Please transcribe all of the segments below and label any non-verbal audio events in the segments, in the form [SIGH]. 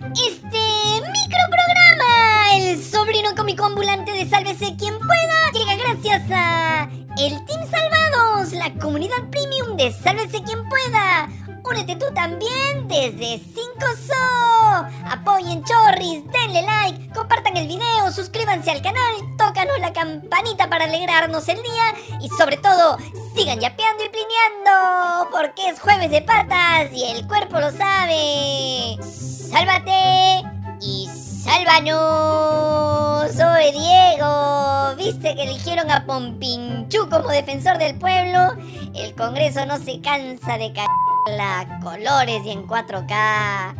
Este microprograma, el sobrino cómico ambulante de Sálvese quien pueda, llega gracias a el Team Salvados, la comunidad premium de Sálvese quien pueda. Únete tú también desde 5SO. Apoyen Chorris, denle like, compartan el video, suscríbanse al canal, tócanos la campanita para alegrarnos el día y sobre todo sigan yapeando y plineando porque es jueves de patas y el cuerpo lo sabe. Sálvate y sálvanos. Soy Diego. ¿Viste que eligieron a Pompinchu como defensor del pueblo? El Congreso no se cansa de caer la colores y en 4K.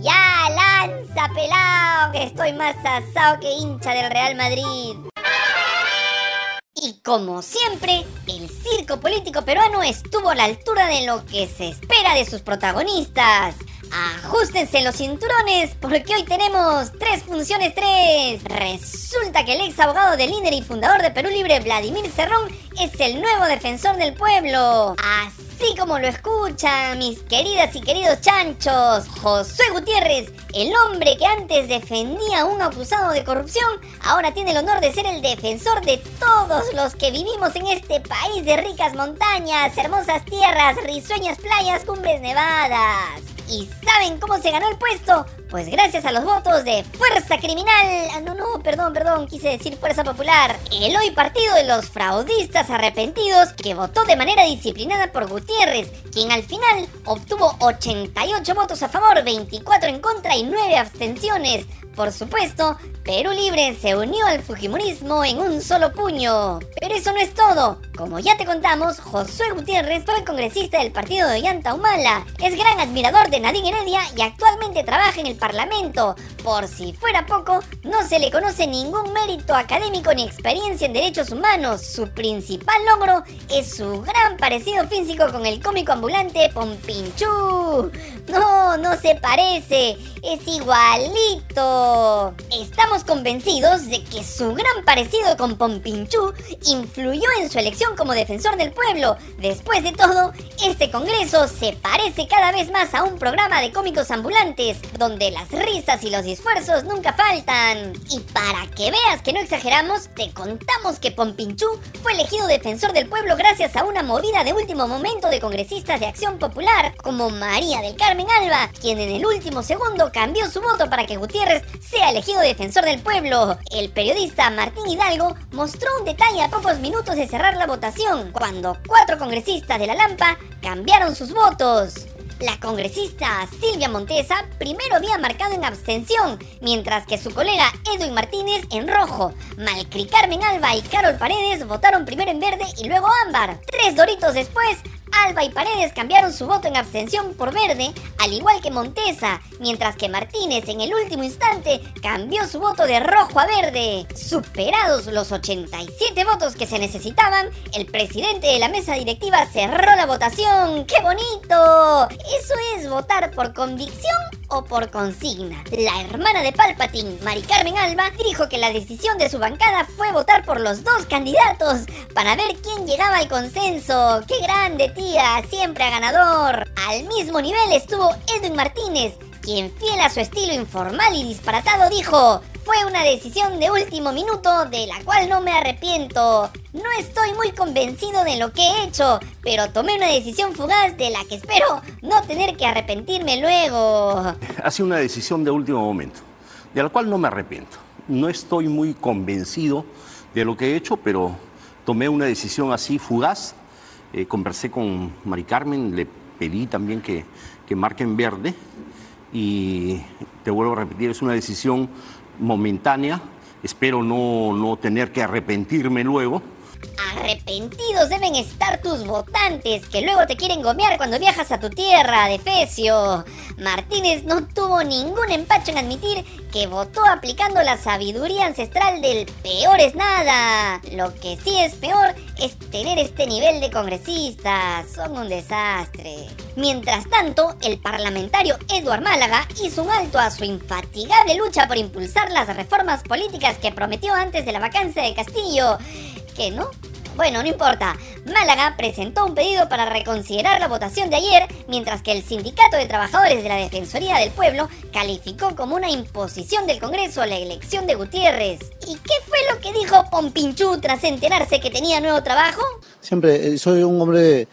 Ya, lanza, pelao, que estoy más asado que hincha del Real Madrid. Y como siempre, el circo político peruano estuvo a la altura de lo que se espera de sus protagonistas. Ajustense los cinturones porque hoy tenemos tres funciones tres. Resulta que el ex abogado del líder y fundador de Perú Libre, Vladimir Cerrón, es el nuevo defensor del pueblo. Así como lo escuchan, mis queridas y queridos chanchos, Josué Gutiérrez, el hombre que antes defendía a un acusado de corrupción, ahora tiene el honor de ser el defensor de todos los que vivimos en este país de ricas montañas, hermosas tierras, risueñas playas, cumbres nevadas. ¿Y saben cómo se ganó el puesto? Pues gracias a los votos de Fuerza Criminal. Ah, no, no, perdón, perdón, quise decir Fuerza Popular. El hoy partido de los fraudistas arrepentidos que votó de manera disciplinada por Gutiérrez, quien al final obtuvo 88 votos a favor, 24 en contra y 9 abstenciones. Por supuesto, Perú Libre se unió al Fujimorismo en un solo puño. Pero eso no es todo. Como ya te contamos, Josué Gutiérrez fue congresista del partido de Humala. Es gran admirador de Nadine Heredia y actualmente trabaja en el Parlamento. Por si fuera poco, no se le conoce ningún mérito académico ni experiencia en derechos humanos. Su principal logro es su gran parecido físico con el cómico ambulante Pompinchú. No, no se parece, es igualito. Estamos convencidos de que su gran parecido con Pompinchú influyó en su elección como defensor del pueblo. Después de todo, este congreso se parece cada vez más a un programa de cómicos ambulantes, donde las risas y los esfuerzos nunca faltan. Y para que veas que no exageramos, te contamos que Pompinchú fue elegido defensor del pueblo gracias a una movida de último momento de congresistas de Acción Popular, como María del Carmen Alba, quien en el último segundo cambió su voto para que Gutiérrez sea elegido defensor del pueblo. El periodista Martín Hidalgo mostró un detalle a pocos minutos de cerrar la votación, cuando cuatro congresistas de la Lampa cambiaron sus votos. La congresista Silvia Montesa primero había marcado en abstención, mientras que su colega Edwin Martínez en rojo. Malcri Carmen Alba y Carol Paredes votaron primero en verde y luego ámbar. Tres doritos después, Alba y Paredes cambiaron su voto en abstención por verde, al igual que Montesa, mientras que Martínez en el último instante cambió su voto de rojo a verde. Superados los 87 votos que se necesitaban, el presidente de la mesa directiva cerró la votación. ¡Qué bonito! Eso es votar por convicción o por consigna. La hermana de Palpatine, Mari Carmen Alba, dijo que la decisión de su bancada fue votar por los dos candidatos para ver quién llegaba al consenso. ¡Qué grande, tía! Siempre a ganador. Al mismo nivel estuvo Edwin Martínez, quien fiel a su estilo informal y disparatado dijo, fue una decisión de último minuto de la cual no me arrepiento. No estoy muy convencido de lo que he hecho, pero tomé una decisión fugaz de la que espero no tener que arrepentirme luego. Ha sido una decisión de último momento, de la cual no me arrepiento. No estoy muy convencido de lo que he hecho, pero tomé una decisión así fugaz. Eh, conversé con Mari Carmen, le pedí también que, que marquen verde y te vuelvo a repetir, es una decisión momentánea. Espero no, no tener que arrepentirme luego. Arrepentidos deben estar tus votantes que luego te quieren gomear cuando viajas a tu tierra, Defecio. Martínez no tuvo ningún empacho en admitir que votó aplicando la sabiduría ancestral del peor es nada. Lo que sí es peor es tener este nivel de congresistas. Son un desastre. Mientras tanto, el parlamentario Eduard Málaga hizo un alto a su infatigable lucha por impulsar las reformas políticas que prometió antes de la vacancia de Castillo. Que no, Bueno, no importa. Málaga presentó un pedido para reconsiderar la votación de ayer, mientras que el Sindicato de Trabajadores de la Defensoría del Pueblo calificó como una imposición del Congreso la elección de Gutiérrez. ¿Y qué fue lo que dijo Pompinchú tras enterarse que tenía nuevo trabajo? Siempre eh, soy un hombre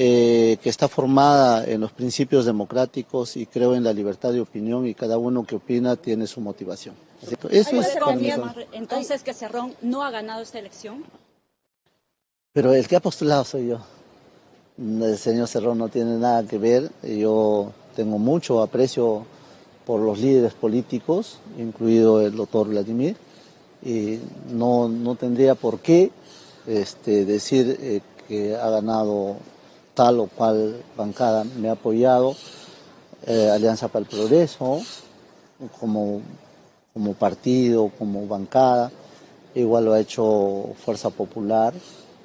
eh, que está formada en los principios democráticos y creo en la libertad de opinión y cada uno que opina tiene su motivación. Eso es entonces que Cerrón no ha ganado esta elección. Pero el que ha postulado soy yo. El señor Cerrón no tiene nada que ver. Yo tengo mucho aprecio por los líderes políticos, incluido el doctor Vladimir, y no, no tendría por qué este, decir eh, que ha ganado tal o cual bancada me ha apoyado, eh, Alianza para el Progreso, como, como partido, como bancada, igual lo ha hecho Fuerza Popular,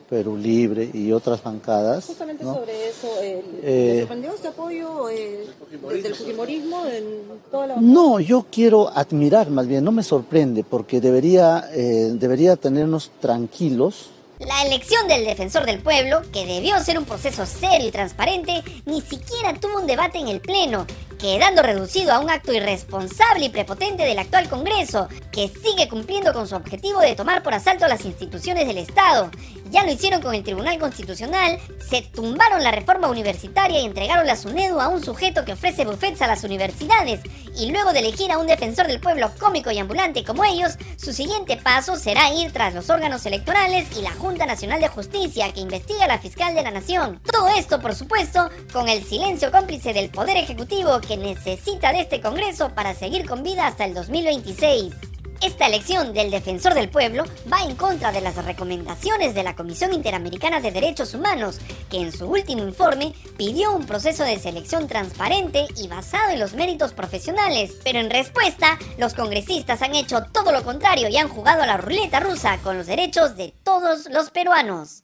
Perú Libre y otras bancadas. Justamente sobre eso, eh, sorprendió este apoyo eh, desde el fujimorismo en toda la No, yo quiero admirar más bien, no me sorprende, porque debería, eh, debería tenernos tranquilos la elección del defensor del pueblo, que debió ser un proceso serio y transparente, ni siquiera tuvo un debate en el Pleno, quedando reducido a un acto irresponsable y prepotente del actual Congreso, que sigue cumpliendo con su objetivo de tomar por asalto las instituciones del Estado. Ya lo hicieron con el Tribunal Constitucional, se tumbaron la reforma universitaria y entregaron la SUNEDU a un sujeto que ofrece buffets a las universidades, y luego de elegir a un defensor del pueblo cómico y ambulante como ellos, su siguiente paso será ir tras los órganos electorales y la Junta Nacional de Justicia que investiga a la fiscal de la Nación. Todo esto, por supuesto, con el silencio cómplice del Poder Ejecutivo que necesita de este Congreso para seguir con vida hasta el 2026. Esta elección del defensor del pueblo va en contra de las recomendaciones de la Comisión Interamericana de Derechos Humanos, que en su último informe pidió un proceso de selección transparente y basado en los méritos profesionales. Pero en respuesta, los congresistas han hecho todo lo contrario y han jugado a la ruleta rusa con los derechos de todos los peruanos.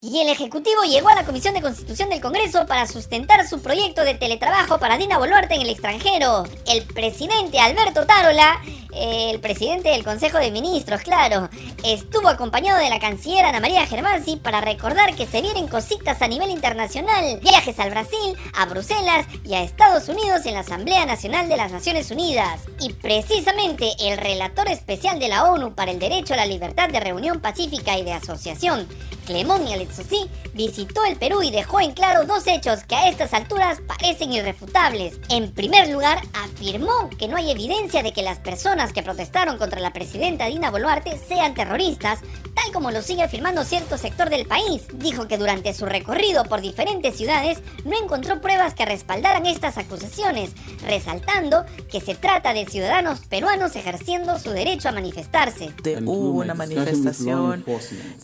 Y el Ejecutivo llegó a la Comisión de Constitución del Congreso para sustentar su proyecto de teletrabajo para Dina Boluarte en el extranjero. El presidente Alberto Tarola, el presidente del Consejo de Ministros, claro, estuvo acompañado de la canciller Ana María Germasi para recordar que se vienen cositas a nivel internacional, viajes al Brasil, a Bruselas y a Estados Unidos en la Asamblea Nacional de las Naciones Unidas. Y precisamente el relator especial de la ONU para el Derecho a la Libertad de Reunión Pacífica y de Asociación, Clemón sí, visitó el Perú y dejó en claro dos hechos que a estas alturas parecen irrefutables. En primer lugar, afirmó que no hay evidencia de que las personas que protestaron contra la presidenta Dina Boluarte sean terroristas, tal como lo sigue afirmando cierto sector del país. Dijo que durante su recorrido por diferentes ciudades no encontró pruebas que respaldaran estas acusaciones, resaltando que se trata de ciudadanos peruanos ejerciendo su derecho a manifestarse. Hubo una manifestación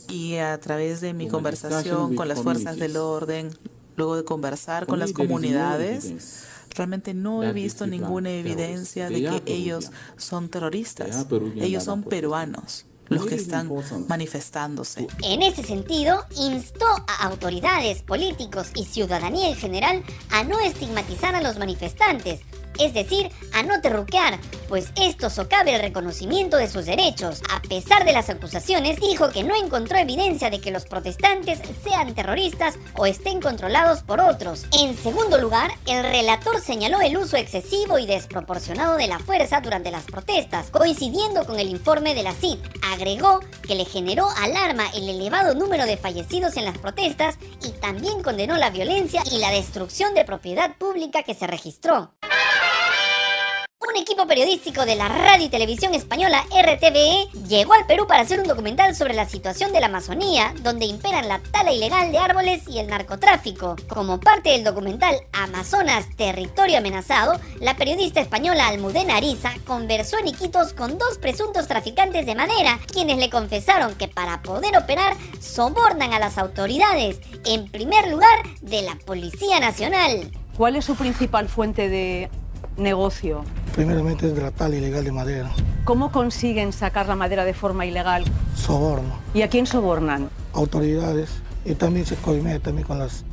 y a través de mi conversación con las fuerzas del orden, luego de conversar con las comunidades, realmente no he visto ninguna evidencia de que ellos son terroristas. Ellos son peruanos los que están manifestándose. En ese sentido, instó a autoridades, políticos y ciudadanía en general a no estigmatizar a los manifestantes, es decir, a no terruquear, pues esto socava el reconocimiento de sus derechos. A pesar de las acusaciones, dijo que no encontró evidencia de que los protestantes sean terroristas o estén controlados por otros. En segundo lugar, el relator señaló el uso excesivo y desproporcionado de la fuerza durante las protestas, coincidiendo con el informe de la CID. Agregó que le generó alarma el elevado número de fallecidos en las protestas y también condenó la violencia y la destrucción de propiedad pública que se registró. Un equipo periodístico de la radio y televisión española RTVE llegó al Perú para hacer un documental sobre la situación de la Amazonía, donde imperan la tala ilegal de árboles y el narcotráfico. Como parte del documental Amazonas, territorio amenazado, la periodista española Almudena Ariza conversó en Iquitos con dos presuntos traficantes de madera, quienes le confesaron que para poder operar sobornan a las autoridades, en primer lugar de la Policía Nacional. ¿Cuál es su principal fuente de negocio? Primeramente es de la tala ilegal de madera. ¿Cómo consiguen sacar la madera de forma ilegal? Soborno. ¿Y a quién sobornan? Autoridades y también se coimea también con, las,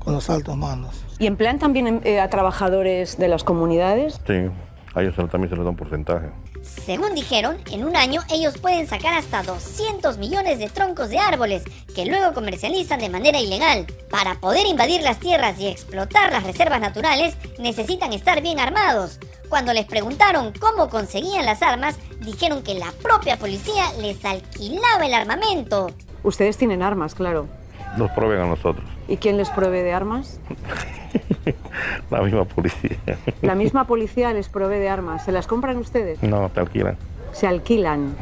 con los altos mandos. ¿Y emplean también eh, a trabajadores de las comunidades? Sí, a ellos también se les da un porcentaje. Según dijeron, en un año ellos pueden sacar hasta 200 millones de troncos de árboles que luego comercializan de manera ilegal. Para poder invadir las tierras y explotar las reservas naturales, necesitan estar bien armados. Cuando les preguntaron cómo conseguían las armas, dijeron que la propia policía les alquilaba el armamento. Ustedes tienen armas, claro. Nos proveen a nosotros. ¿Y quién les provee de armas? [LAUGHS] [LAUGHS] La misma policía. La misma policía les provee de armas. ¿Se las compran ustedes? No, te alquilan. Se alquilan.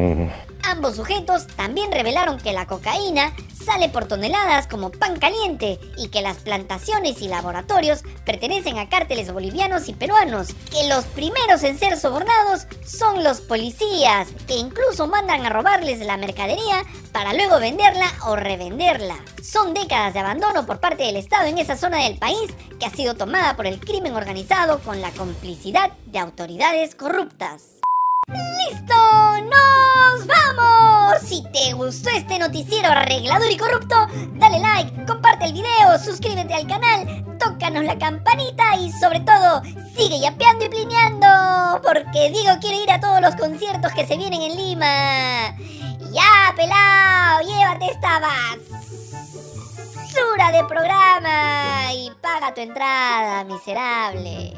Ambos sujetos también revelaron que la cocaína sale por toneladas como pan caliente y que las plantaciones y laboratorios pertenecen a cárteles bolivianos y peruanos, que los primeros en ser sobornados son los policías, que incluso mandan a robarles la mercadería para luego venderla o revenderla. Son décadas de abandono por parte del Estado en esa zona del país que ha sido tomada por el crimen organizado con la complicidad de autoridades corruptas. ¡Listo! ¡Nos vamos! Si te gustó este noticiero arreglador y corrupto, dale like, comparte el video, suscríbete al canal, tócanos la campanita y sobre todo, sigue yapeando y plineando, porque digo quiero ir a todos los conciertos que se vienen en Lima. Ya, pelao, llévate esta basura de programa y paga tu entrada, miserable.